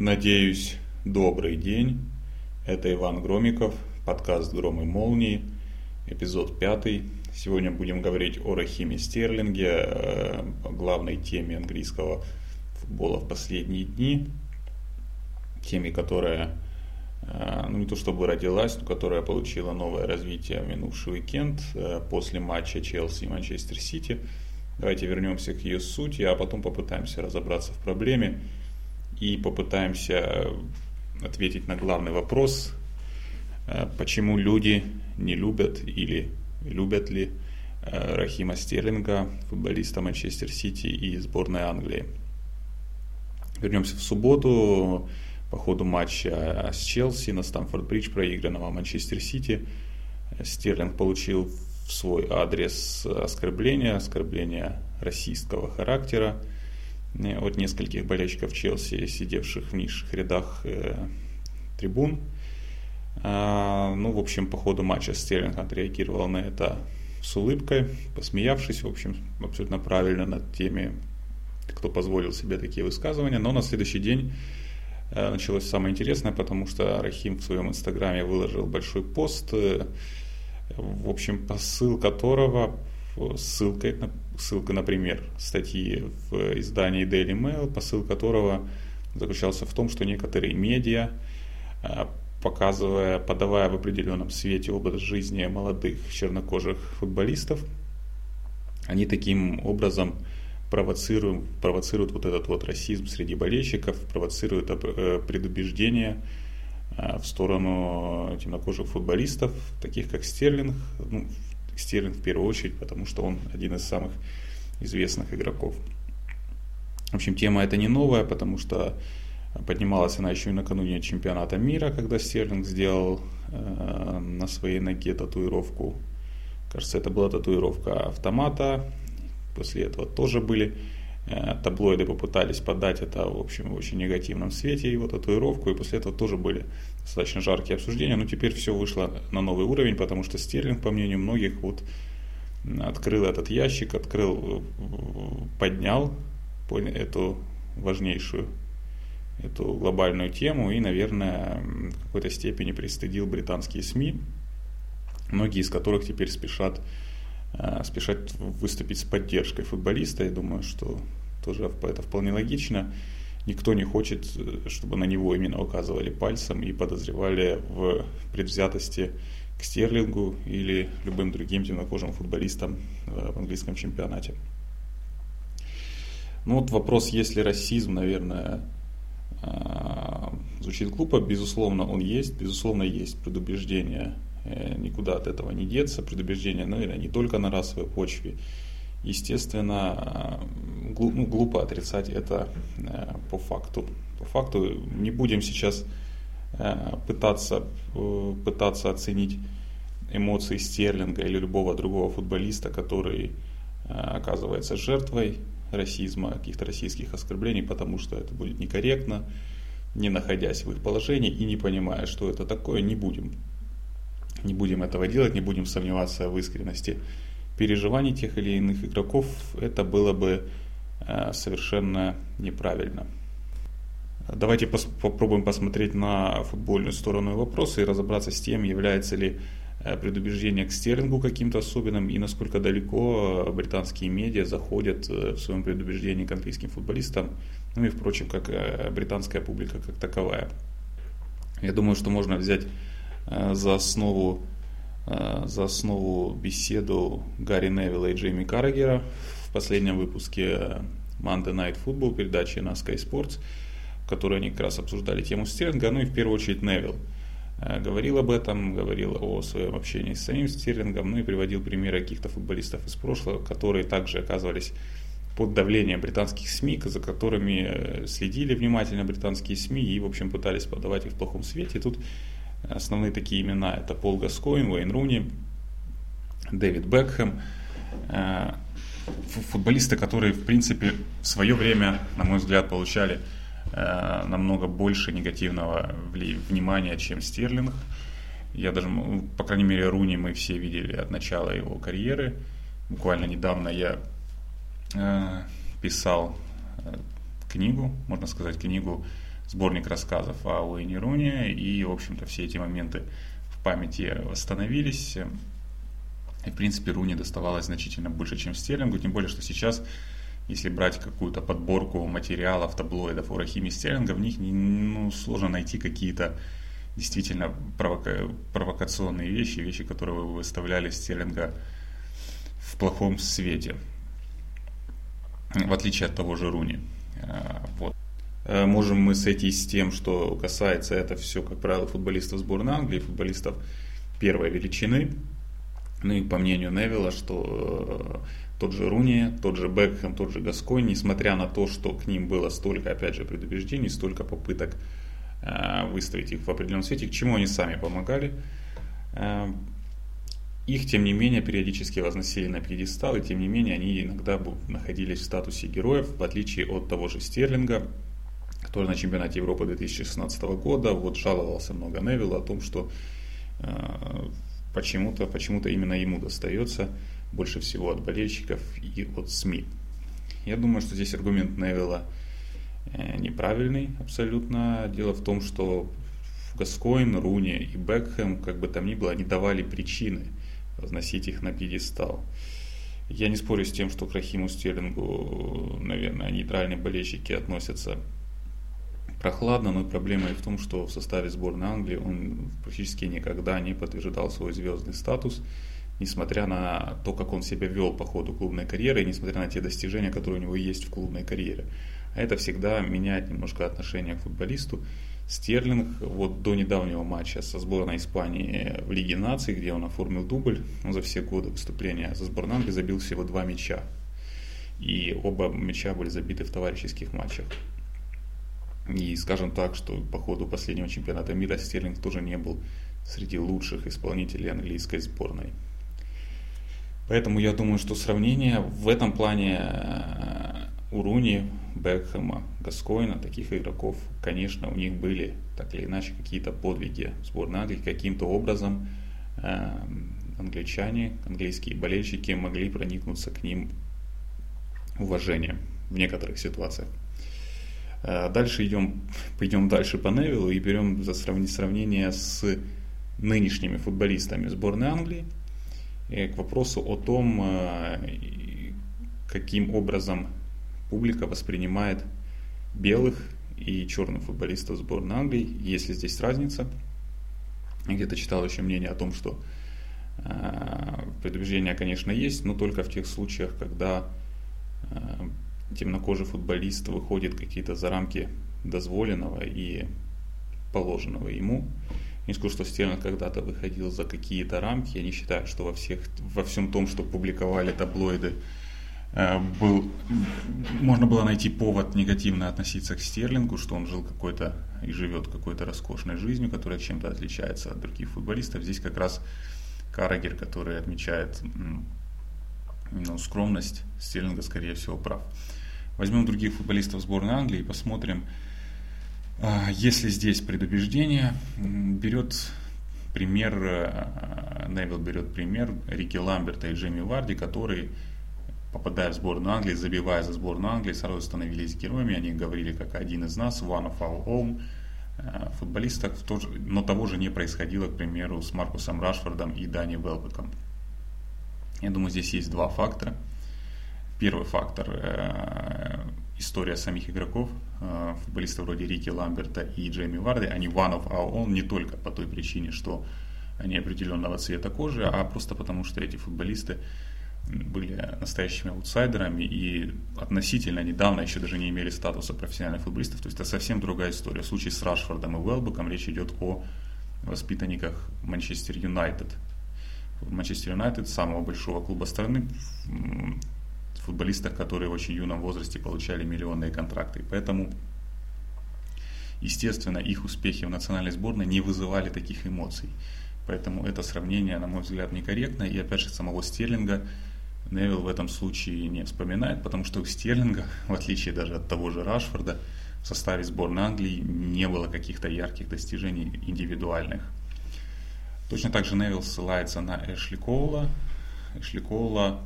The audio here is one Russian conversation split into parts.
Надеюсь, добрый день. Это Иван Громиков, подкаст «Гром и молнии», эпизод пятый. Сегодня будем говорить о Рахиме Стерлинге, э, главной теме английского футбола в последние дни. Теме, которая, э, ну не то чтобы родилась, но которая получила новое развитие в минувший уикенд э, после матча Челси и Манчестер Сити. Давайте вернемся к ее сути, а потом попытаемся разобраться в проблеме и попытаемся ответить на главный вопрос, э, почему люди не любят или любят ли э, Рахима Стерлинга, футболиста Манчестер Сити и сборной Англии. Вернемся в субботу по ходу матча с Челси на Стамфорд-Бридж, проигранного Манчестер Сити. Стерлинг получил в свой адрес оскорбления, оскорбления расистского характера – Э, от нескольких болельщиков Челси, сидевших в низших рядах э, трибун. А, ну, в общем, по ходу матча Стерлинг отреагировал на это с улыбкой, посмеявшись, в общем, абсолютно правильно над теми, кто позволил себе такие высказывания. Но на следующий день э, началось самое интересное, потому что Рахим в своем инстаграме выложил большой пост, э, в общем, посыл которого ссылкой, ссылка, например, статьи в издании Daily Mail, посыл которого заключался в том, что некоторые медиа, а, показывая, подавая в определенном свете образ жизни молодых чернокожих футболистов, они таким образом провоцируют, провоцируют вот этот вот расизм среди болельщиков, провоцируют э, предубеждение а, в сторону темнокожих футболистов, таких как Стерлинг, ну, Стерлинг в первую очередь, потому что он один из самых известных игроков. В общем, тема эта не новая, потому что поднималась она еще и накануне чемпионата мира, когда Стерлинг сделал э, на своей ноге татуировку. Кажется, это была татуировка автомата. После этого тоже были э, таблоиды попытались подать это в общем в очень негативном свете его татуировку, и после этого тоже были достаточно жаркие обсуждения, но теперь все вышло на новый уровень, потому что Стерлинг, по мнению многих, вот открыл этот ящик, открыл, поднял эту важнейшую, эту глобальную тему и, наверное, в какой-то степени пристыдил британские СМИ, многие из которых теперь спешат, э, спешат выступить с поддержкой футболиста. Я думаю, что тоже это вполне логично. Никто не хочет, э, чтобы на него именно указывали пальцем и подозревали в предвзятости к Стерлингу или любым другим темнокожим футболистам э, в английском чемпионате. Ну вот вопрос, есть ли расизм, наверное, э, звучит глупо. Безусловно, он есть. Безусловно, есть предубеждение. Никуда от этого не деться. Предубеждение, наверное, не только на расовой почве естественно, ну, глупо отрицать это э, по факту. По факту не будем сейчас э, пытаться, э, пытаться оценить эмоции Стерлинга или любого другого футболиста, который оказывается жертвой расизма, каких-то российских оскорблений, потому что это будет некорректно, не находясь в их положении и не понимая, что это такое, не будем. Не будем этого делать, не будем сомневаться в искренности переживаний тех или иных игроков, это было бы э, совершенно неправильно. Давайте пос попробуем посмотреть на футбольную сторону вопроса и разобраться с тем, является ли э, предубеждение к Стерлингу каким-то особенным и насколько далеко британские медиа заходят э, в своем предубеждении к английским футболистам, ну и, впрочем, как британская публика как таковая. Я думаю, что можно взять за основу Э, за основу беседу Гарри Невилла и Джейми Каррагера в последнем выпуске Monday Night Football передачи на Sky Sports, в которой они как раз обсуждали тему Стерлинга, ну и в первую очередь Невилл э, говорил об этом, говорил о своем общении с самим Стерлингом, ну и приводил примеры каких-то футболистов из прошлого, которые также оказывались под давлением британских СМИ, за которыми э, следили внимательно британские СМИ и, в общем, пытались подавать их в плохом свете. И тут Основные такие имена это Пол Гаскоин, Уэйн Руни, Дэвид Бекхэм. Э, футболисты, которые, в принципе, в свое время, на мой взгляд, получали э, намного больше негативного внимания, чем Стерлинг. Я даже, по крайней мере, Руни мы все видели от начала его карьеры. Буквально недавно я э, писал книгу, можно сказать, книгу сборник рассказов о Уэйне Руни, и, в общем-то, все эти моменты в памяти восстановились. И, в принципе, Руни доставалось значительно больше, чем Стерлингу, тем более, что сейчас, если брать какую-то подборку материалов, таблоидов о Рахиме Стерлинга, в них ну, сложно найти какие-то действительно провока- провокационные вещи, вещи, которые вы выставляли Стерлинга в плохом свете, в отличие от того же Руни. А, вот. Э, можем мы сойтись с тем, что касается это все, как правило, футболистов сборной Англии, футболистов первой величины. Ну и по мнению Невилла, что э, тот же Руни, тот же Бекхэм, тот же Гасконь, несмотря на то, что к ним было столько, опять же, предубеждений, столько попыток э, выставить их в определенном свете, к чему они сами помогали, их, тем не менее, периодически возносили на пьедестал, и тем не менее они иногда находились в статусе героев, в отличие от того же Стерлинга, который на чемпионате Европы 2016 года вот жаловался много Невилла о том, что э, почему-то почему именно ему достается больше всего от болельщиков и от СМИ. Я думаю, что здесь аргумент Невилла э, неправильный абсолютно. Дело в том, что Гаскоин, Руни и Бекхэм, как бы там ни было, они давали причины возносить их на пьедестал. Я не спорю с тем, что к Рахиму Стерлингу, наверное, нейтральные болельщики относятся прохладно, но проблема и в том, что в составе сборной Англии он практически никогда не подтверждал свой звездный статус, несмотря на то, как он себя вел по ходу клубной карьеры, и несмотря на те достижения, которые у него есть в клубной карьере. А это всегда меняет немножко отношение к футболисту. Стерлинг вот до недавнего матча со сборной Испании в Лиге наций, где он оформил дубль, он за все годы выступления за сборную Англии забил всего два мяча. И оба мяча были забиты в товарищеских матчах. И скажем так, что по ходу последнего чемпионата мира Стерлинг тоже не был среди лучших исполнителей английской сборной. Поэтому я думаю, что сравнение в этом плане э, у Руни, Бекхэма, Гаскоина, таких игроков, конечно, у них были так или иначе какие-то подвиги сборной Англии. Каким-то образом э, англичане, английские болельщики могли проникнуться к ним уважением в некоторых ситуациях. Э, дальше идем, пойдем дальше по Невилу и берем за сравнение с нынешними футболистами сборной Англии к вопросу о том, э, каким образом публика воспринимает белых и черных футболистов сборной Англии, есть ли здесь разница. Где-то читал еще мнение о том, что э, предубеждения, конечно, есть, но только в тех случаях, когда темнокожий футболист выходит какие-то за рамки дозволенного и положенного ему. Не скажу, что Стерлинг когда-то выходил за какие-то рамки. Я не считаю, что во, всех, во всем том, что публиковали таблоиды, э, был, можно было найти повод негативно относиться к Стерлингу, что он жил какой-то и живет какой-то роскошной жизнью, которая чем-то отличается от других футболистов. Здесь как раз Карагер, который отмечает ну, скромность Стерлинга, скорее всего, прав. Возьмем других футболистов сборной Англии и посмотрим, а, если здесь предубеждение, берет пример, э, Невил берет пример Рики Ламберта и Джейми Варди, которые, попадая в сборную Англии, забивая за сборную Англии, сразу становились героями, они говорили, как один из нас, one of our own, э, футболистах, но того же не происходило, к примеру, с Маркусом Рашфордом и Дани Велбеком. Я думаю, здесь есть два фактора – Первый фактор э, – история самих игроков, э, футболистов вроде Рики Ламберта и Джейми Варды, они one of our own не только по той причине, что они определенного цвета кожи, а просто потому, что эти футболисты были настоящими аутсайдерами и относительно недавно еще даже не имели статуса профессиональных футболистов. То есть это совсем другая история. В случае с Рашфордом и Уэлбеком речь идет о воспитанниках Манчестер Юнайтед. Манчестер Юнайтед, самого большого клуба страны, футболистах, которые в очень юном возрасте получали миллионные контракты. Поэтому, естественно, их успехи в национальной сборной не вызывали таких эмоций. Поэтому это сравнение, на мой взгляд, некорректно. И опять же, самого Стерлинга Невилл в этом случае не вспоминает, потому что у Стерлинга, в отличие даже от того же Рашфорда, в составе сборной Англии не было каких-то ярких достижений индивидуальных. Точно так же Невилл ссылается на Эшли Коула. Эшли Коула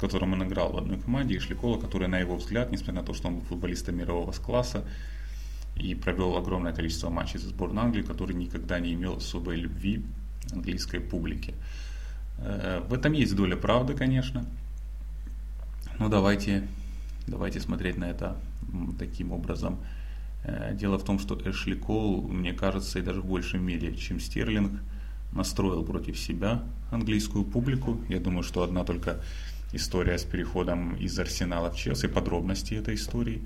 которым он играл в одной команде, и Шликола, который, на его взгляд, несмотря на то, что он был футболистом мирового класса, и провел огромное количество матчей за сборную Англии, который никогда не имел особой любви английской публики. Э, в этом есть доля правды, конечно. Но давайте, давайте смотреть на это таким образом. Э, дело в том, что Эшли Кол, мне кажется, и даже в большей мере, чем Стерлинг, настроил против себя английскую публику. Я думаю, что одна только история с переходом из Арсенала в Челси, подробности этой истории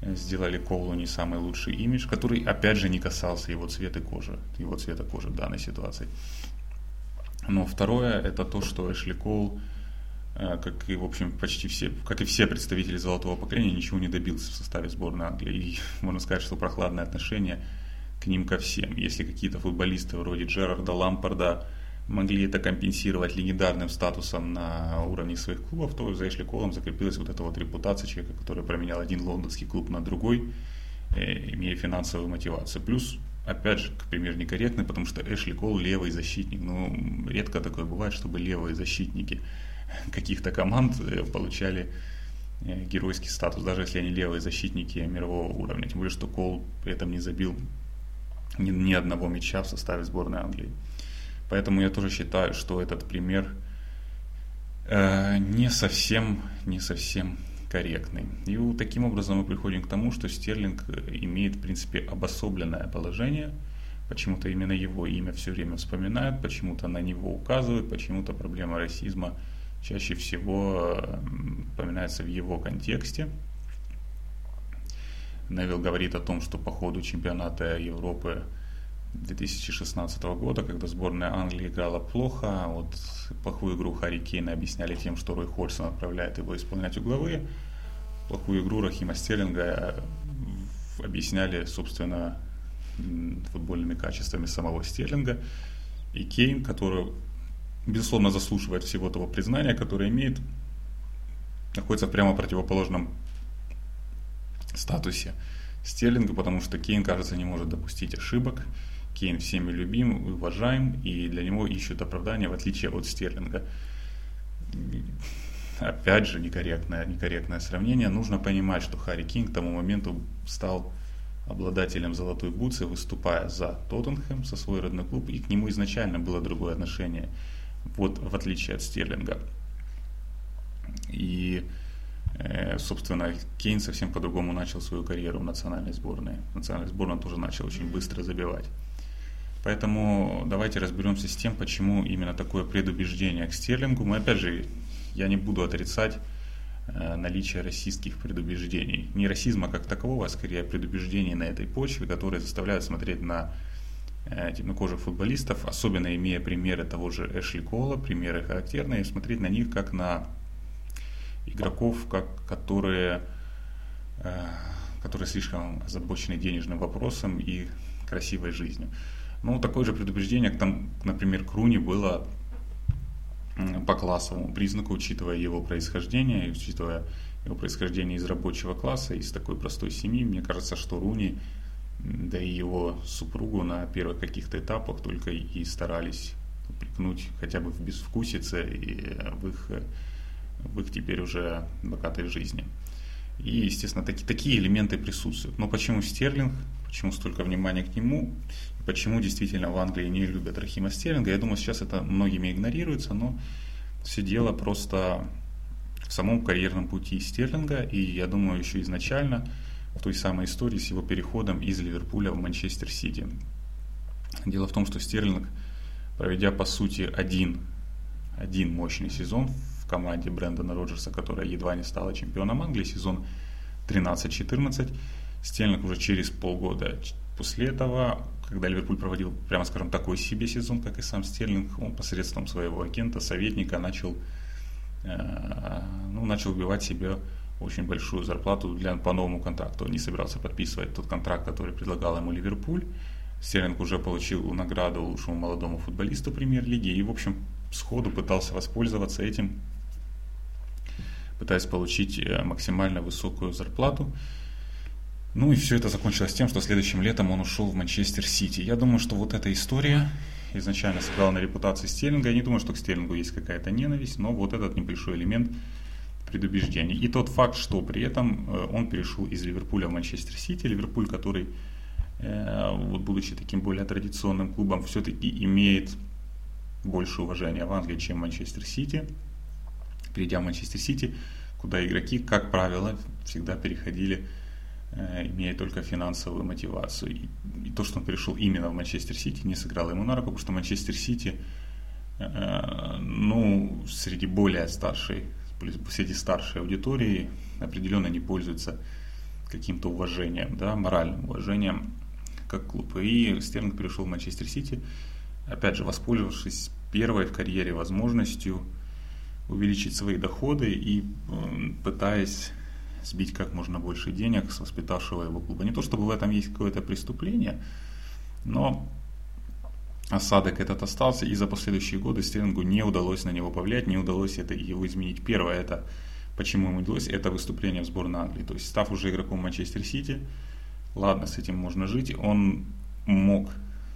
э, сделали Коулу не самый лучший имидж, который, опять же, не касался его цвета кожи, его цвета кожи в данной ситуации. Но второе, это то, что Эшли Коул, э, как и, в общем, почти все, как и все представители золотого поколения, ничего не добился в составе сборной Англии. И можно сказать, что прохладное отношение к ним ко всем. Если какие-то футболисты вроде Джерарда Лампарда могли это компенсировать легендарным статусом на уровне своих клубов, то за Эшли Колом закрепилась вот эта вот репутация человека, который променял один лондонский клуб на другой, э, имея финансовую мотивацию. Плюс опять же, пример некорректный, потому что Эшли Кол левый защитник. Ну, редко такое бывает, чтобы левые защитники каких-то команд э, получали э, геройский статус, даже если они левые защитники мирового уровня. Тем более, что Кол при этом не забил ни, ни одного мяча в составе сборной Англии. Поэтому я тоже считаю, что этот пример э, не совсем, не совсем корректный. И таким образом мы приходим к тому, что Стерлинг э, имеет, в принципе, обособленное положение. Почему-то именно его имя все время вспоминают, почему-то на него указывают, почему-то проблема расизма чаще всего э, упоминается в его контексте. Невил говорит о том, что по ходу чемпионата Европы 2016 года, когда сборная Англии играла плохо, вот плохую игру Харри Кейна объясняли тем, что Рой Хольсон отправляет его исполнять угловые, плохую игру Рахима Стерлинга объясняли, собственно, футбольными качествами самого Стерлинга. И Кейн, который, безусловно, заслуживает всего того признания, которое имеет, находится в прямо противоположном статусе Стерлинга, потому что Кейн, кажется, не может допустить ошибок. Кейн всеми любим, уважаем, и для него ищут оправдания, в отличие от Стерлинга. Опять же, некорректное, некорректное сравнение. Нужно понимать, что Харри Кинг к тому моменту стал обладателем золотой бутсы, выступая за Тоттенхэм, со свой родной клуб, и к нему изначально было другое отношение, вот в отличие от Стерлинга. И, э, собственно, Кейн совсем по-другому начал свою карьеру в национальной сборной. Национальная сборная тоже начал очень быстро забивать. Поэтому давайте разберемся с тем, почему именно такое предубеждение к Стерлингу. Мы опять же, я не буду отрицать э, наличие расистских предубеждений. Не расизма как такового, а скорее предубеждений на этой почве, которые заставляют смотреть на э, темнокожих футболистов, особенно имея примеры того же Эшли Кола, примеры характерные, смотреть на них как на игроков, как, которые, э, которые слишком озабочены денежным вопросом и красивой жизнью. Ну, такое же предупреждение, там, например, Круни было по классовому признаку, учитывая его происхождение, учитывая его происхождение из рабочего класса, из такой простой семьи, мне кажется, что Руни, да и его супругу на первых каких-то этапах только и старались упрекнуть хотя бы в безвкусице и в их, в их теперь уже богатой жизни. И, естественно, таки, такие элементы присутствуют. Но почему Стерлинг? Почему столько внимания к нему? Почему действительно в Англии не любят Рахима Стерлинга? Я думаю, сейчас это многими игнорируется, но все дело просто в самом карьерном пути Стерлинга, и я думаю, еще изначально в той самой истории с его переходом из Ливерпуля в Манчестер Сити. Дело в том, что Стерлинг, проведя по сути один, один мощный сезон в команде Брэндона Роджерса, которая едва не стала чемпионом Англии, сезон 13-14, Стерлинг уже через полгода после этого когда Ливерпуль проводил, прямо скажем, такой себе сезон, как и сам Стерлинг, он посредством своего агента, советника начал, э, ну, начал убивать себе очень большую зарплату для, по новому контракту. Он не собирался подписывать тот контракт, который предлагал ему Ливерпуль. Стерлинг уже получил награду лучшему молодому футболисту премьер-лиги и, в общем, сходу пытался воспользоваться этим, пытаясь получить э, максимально высокую зарплату. Ну и все это закончилось тем, что следующим летом он ушел в Манчестер Сити. Я думаю, что вот эта история изначально сыграла на репутации Стерлинга. Я не думаю, что к Стерлингу есть какая-то ненависть, но вот этот небольшой элемент предубеждений. И тот факт, что при этом э, он перешел из Ливерпуля в Манчестер Сити, Ливерпуль, который, э, вот будучи таким более традиционным клубом, все-таки имеет больше уважения в Англии, чем Манчестер Сити. Перейдя в Манчестер Сити, куда игроки, как правило, всегда переходили, имея только финансовую мотивацию. И, то, что он перешел именно в Манчестер Сити, не сыграло ему на руку, потому что Манчестер Сити, э, ну, среди более старшей, среди старшей аудитории определенно не пользуется каким-то уважением, да, моральным уважением как клуб. И Стерлинг перешел в Манчестер Сити, опять же, воспользовавшись первой в карьере возможностью увеличить свои доходы и пытаясь сбить как можно больше денег с воспитавшего его клуба. Не то чтобы в этом есть какое-то преступление, но осадок этот остался, и за последующие годы Стерлингу не удалось на него повлиять, не удалось это его изменить. Первое, это почему ему удалось, это выступление в сборной Англии. То есть, став уже игроком Манчестер Сити, ладно, с этим можно жить, он мог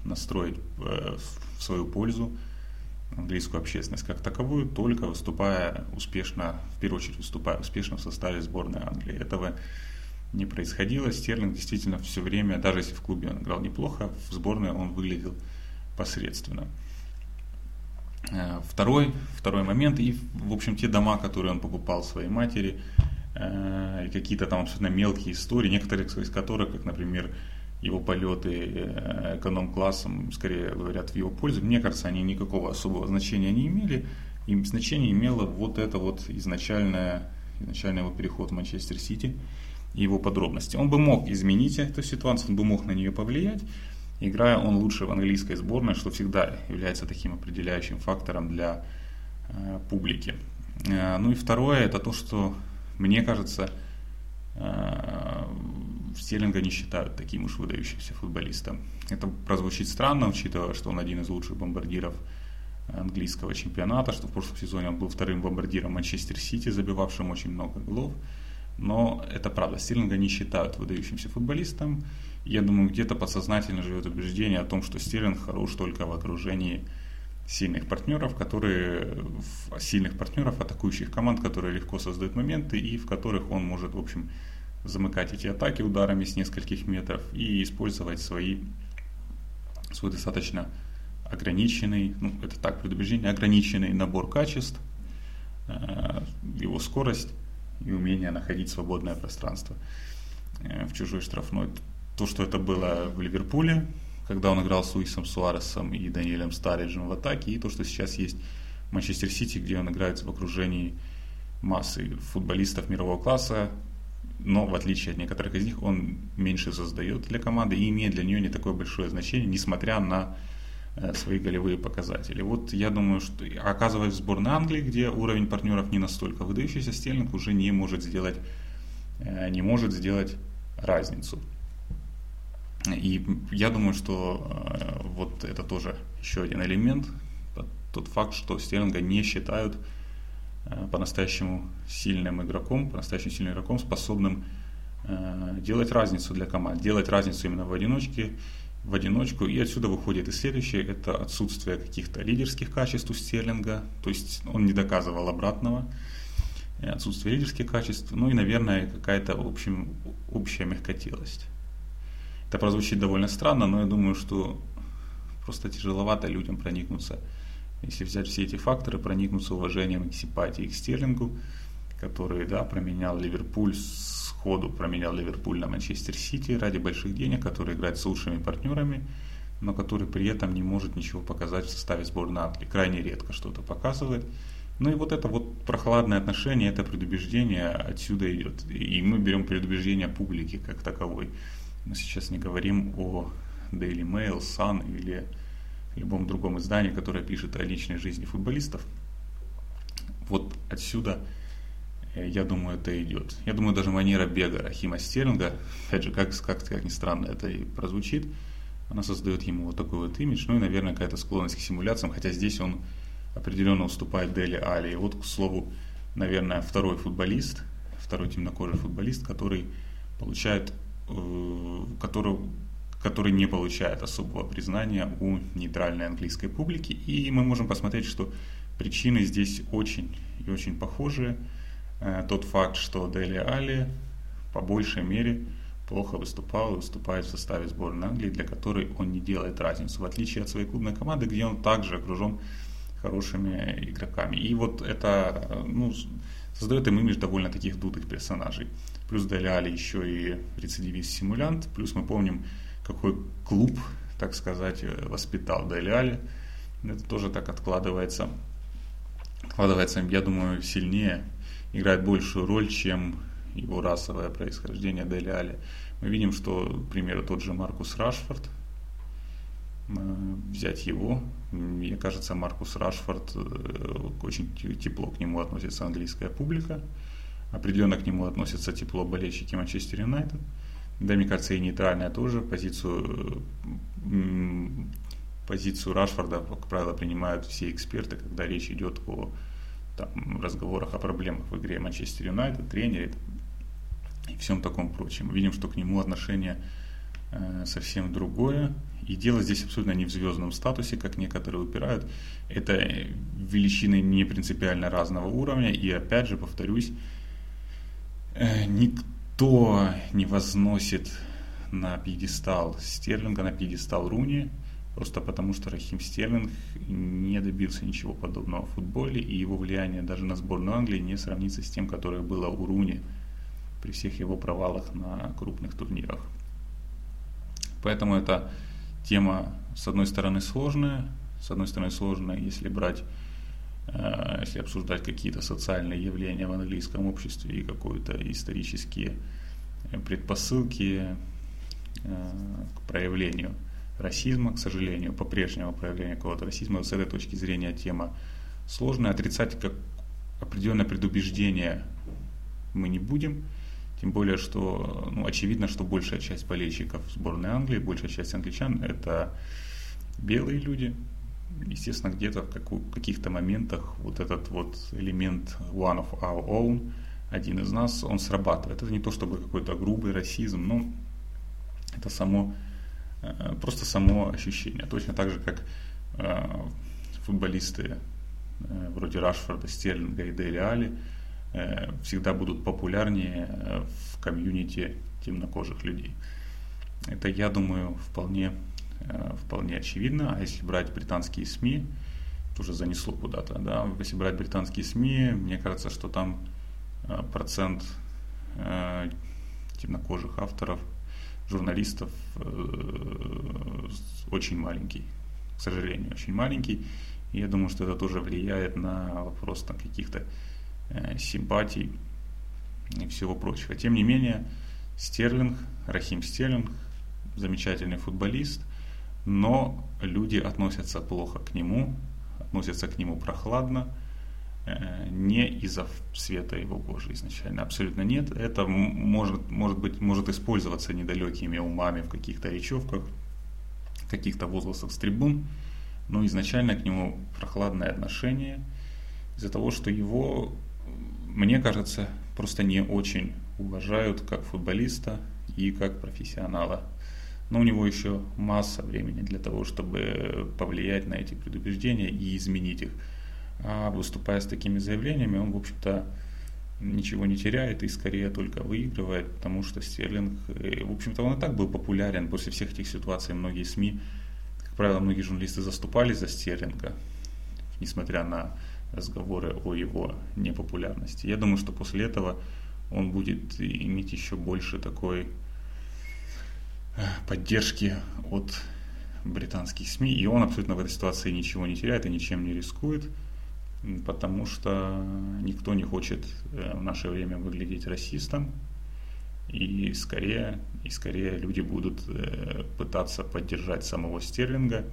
настроить э, в свою пользу английскую общественность как таковую, только выступая успешно, в первую очередь выступая успешно в составе сборной Англии. Этого не происходило. Стерлинг действительно все время, даже если в клубе он играл неплохо, в сборной он выглядел посредственно. Э, второй, второй момент, и, в общем, те дома, которые он покупал своей матери, э, и какие-то там абсолютно мелкие истории, некоторые из которых, как, например, его полеты э, эконом-классом скорее говорят в его пользу. Мне кажется, они никакого особого значения не имели. Им значение имело вот это вот изначальное, изначальный его переход в Манчестер Сити и его подробности. Он бы мог изменить эту ситуацию, он бы мог на нее повлиять, играя он лучше в английской сборной, что всегда является таким определяющим фактором для э, публики. Э, ну и второе, это то, что мне кажется, э, Стерлинга не считают таким уж выдающимся футболистом. Это прозвучит странно, учитывая, что он один из лучших бомбардиров английского чемпионата, что в прошлом сезоне он был вторым бомбардиром Манчестер Сити, забивавшим очень много голов. Но это правда, Стерлинга не считают выдающимся футболистом. Я думаю, где-то подсознательно живет убеждение о том, что Стерлинг хорош только в окружении сильных партнеров, которые сильных партнеров, атакующих команд, которые легко создают моменты и в которых он может, в общем, замыкать эти атаки ударами с нескольких метров и использовать свои, свой достаточно ограниченный, ну это так предубеждение, ограниченный набор качеств, э, его скорость и умение находить свободное пространство э, в чужой штрафной. То, что это было в Ливерпуле, когда он играл с Луисом Суаресом и Даниэлем Стариджем в атаке, и то, что сейчас есть в Манчестер Сити, где он играет в окружении массы футболистов мирового класса, но в отличие от некоторых из них он меньше создает для команды и имеет для нее не такое большое значение, несмотря на э, свои голевые показатели. Вот я думаю, что оказываясь в сборной Англии, где уровень партнеров не настолько выдающийся, Стерлинг уже не может сделать, э, не может сделать разницу. И я думаю, что э, вот это тоже еще один элемент, тот факт, что Стерлинга не считают по-настоящему сильным игроком, по-настоящему сильным игроком, способным э, делать разницу для команд, делать разницу именно в одиночке, в одиночку. И отсюда выходит и следующее, это отсутствие каких-то лидерских качеств у Стерлинга, то есть он не доказывал обратного, э, отсутствие лидерских качеств, ну и, наверное, какая-то в общем, общая мягкотелость. Это прозвучит довольно странно, но я думаю, что просто тяжеловато людям проникнуться если взять все эти факторы, проникнуться уважением и симпатией к Стерлингу, который, да, променял Ливерпуль сходу, променял Ливерпуль на Манчестер Сити ради больших денег, который играет с лучшими партнерами, но который при этом не может ничего показать в составе сборной Англии. Крайне редко что-то показывает. Ну и вот это вот прохладное отношение, это предубеждение отсюда идет. И мы берем предубеждение публики как таковой. Мы сейчас не говорим о Daily Mail, Sun или любом другом издании, которое пишет о личной жизни футболистов. Вот отсюда, э, я думаю, это идет. Я думаю, даже манера бега Рахима Стерлинга, опять же, как, как, как ни странно это и прозвучит, она создает ему вот такой вот имидж, ну и, наверное, какая-то склонность к симуляциям, хотя здесь он определенно уступает Дели Али. И вот, к слову, наверное, второй футболист, второй темнокожий футболист, который получает, э, который, который не получает особого признания у нейтральной английской публики. И мы можем посмотреть, что причины здесь очень и очень похожие. э, тот факт, что Дели Али по большей мере плохо выступал и выступает в составе сборной Англии, для которой он не делает разницу, в отличие от своей клубной команды, где он также окружен хорошими игроками. И вот это ну, создает им имидж довольно таких дутых персонажей. Плюс Дели Али еще и рецидивист-симулянт, плюс мы помним, какой клуб, так сказать, воспитал Дели Али. Это тоже так откладывается, откладывается, я думаю, сильнее, играет большую роль, чем его расовое происхождение Дели Али. Мы видим, что, к примеру, тот же Маркус Рашфорд, э, взять его, мне кажется, Маркус Рашфорд, э, очень тепло к нему относится английская публика, определенно к нему относятся тепло болельщики Манчестер Юнайтед, да, мне кажется, и нейтральная тоже позицию, позицию Рашфорда, как правило, принимают все эксперты, когда речь идет о там, разговорах о проблемах в игре Манчестер Юнайтед, тренере и всем таком прочем. Видим, что к нему отношение э, совсем другое. И дело здесь абсолютно не в звездном статусе, как некоторые упирают. Это величины не принципиально разного уровня. И опять же, повторюсь, э, никто не возносит на пьедестал Стерлинга, на пьедестал Руни, просто потому что Рахим Стерлинг не добился ничего подобного в футболе, и его влияние даже на сборную Англии не сравнится с тем, которое было у Руни при всех его провалах на крупных турнирах. Поэтому эта тема, с одной стороны, сложная, с одной стороны, сложная, если брать, если обсуждать какие-то социальные явления в английском обществе и какие-то исторические предпосылки э, к проявлению расизма, к сожалению, по-прежнему проявлению какого-то расизма. с этой точки зрения тема сложная. Отрицать как определенное предубеждение мы не будем. Тем более, что ну, очевидно, что большая часть болельщиков сборной Англии, большая часть англичан – это белые люди. Естественно, где-то в каких-то моментах вот этот вот элемент one of our own, один из нас, он срабатывает. Это не то чтобы какой-то грубый расизм, но это само, э, просто само ощущение. Точно так же, как э, футболисты э, вроде Рашфорда, Стерлинга и Дели Али – всегда будут популярнее в комьюнити темнокожих людей. Это, я думаю, вполне, вполне очевидно. А если брать британские СМИ, тоже занесло куда-то, да, если брать британские СМИ, мне кажется, что там процент темнокожих авторов, журналистов очень маленький, к сожалению, очень маленький. И я думаю, что это тоже влияет на вопрос там, каких-то Э, симпатий и всего прочего. Тем не менее, Стерлинг, Рахим Стерлинг, замечательный футболист, но люди относятся плохо к нему, относятся к нему прохладно, э, не из-за цвета его кожи изначально, абсолютно нет. Это может, может быть, может использоваться недалекими умами в каких-то речевках, каких-то возгласах с трибун, но изначально к нему прохладное отношение из-за того, что его мне кажется, просто не очень уважают как футболиста и как профессионала. Но у него еще масса времени для того, чтобы повлиять на эти предубеждения и изменить их. А выступая с такими заявлениями, он, в общем-то, ничего не теряет и скорее только выигрывает, потому что Стерлинг, э, в общем-то, он и так был популярен после всех этих ситуаций. Многие СМИ, как правило, многие журналисты заступались за Стерлинга, несмотря на разговоры о его непопулярности. Я думаю, что после этого он будет иметь еще больше такой поддержки от британских СМИ, и он абсолютно в этой ситуации ничего не теряет и ничем не рискует, потому что никто не хочет э, в наше время выглядеть расистом, и скорее, и скорее люди будут э, пытаться поддержать самого Стерлинга,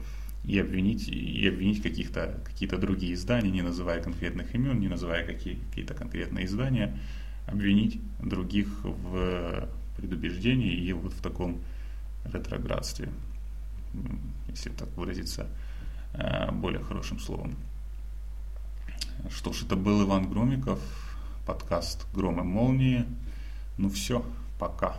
и обвинить, и обвинить каких-то, какие-то другие издания, не называя конкретных имен, не называя какие, какие-то конкретные издания, обвинить других в предубеждении и вот в таком ретроградстве, если так выразиться э, более хорошим словом. Что ж, это был Иван Громиков, подкаст «Гром и молнии». Ну все, пока.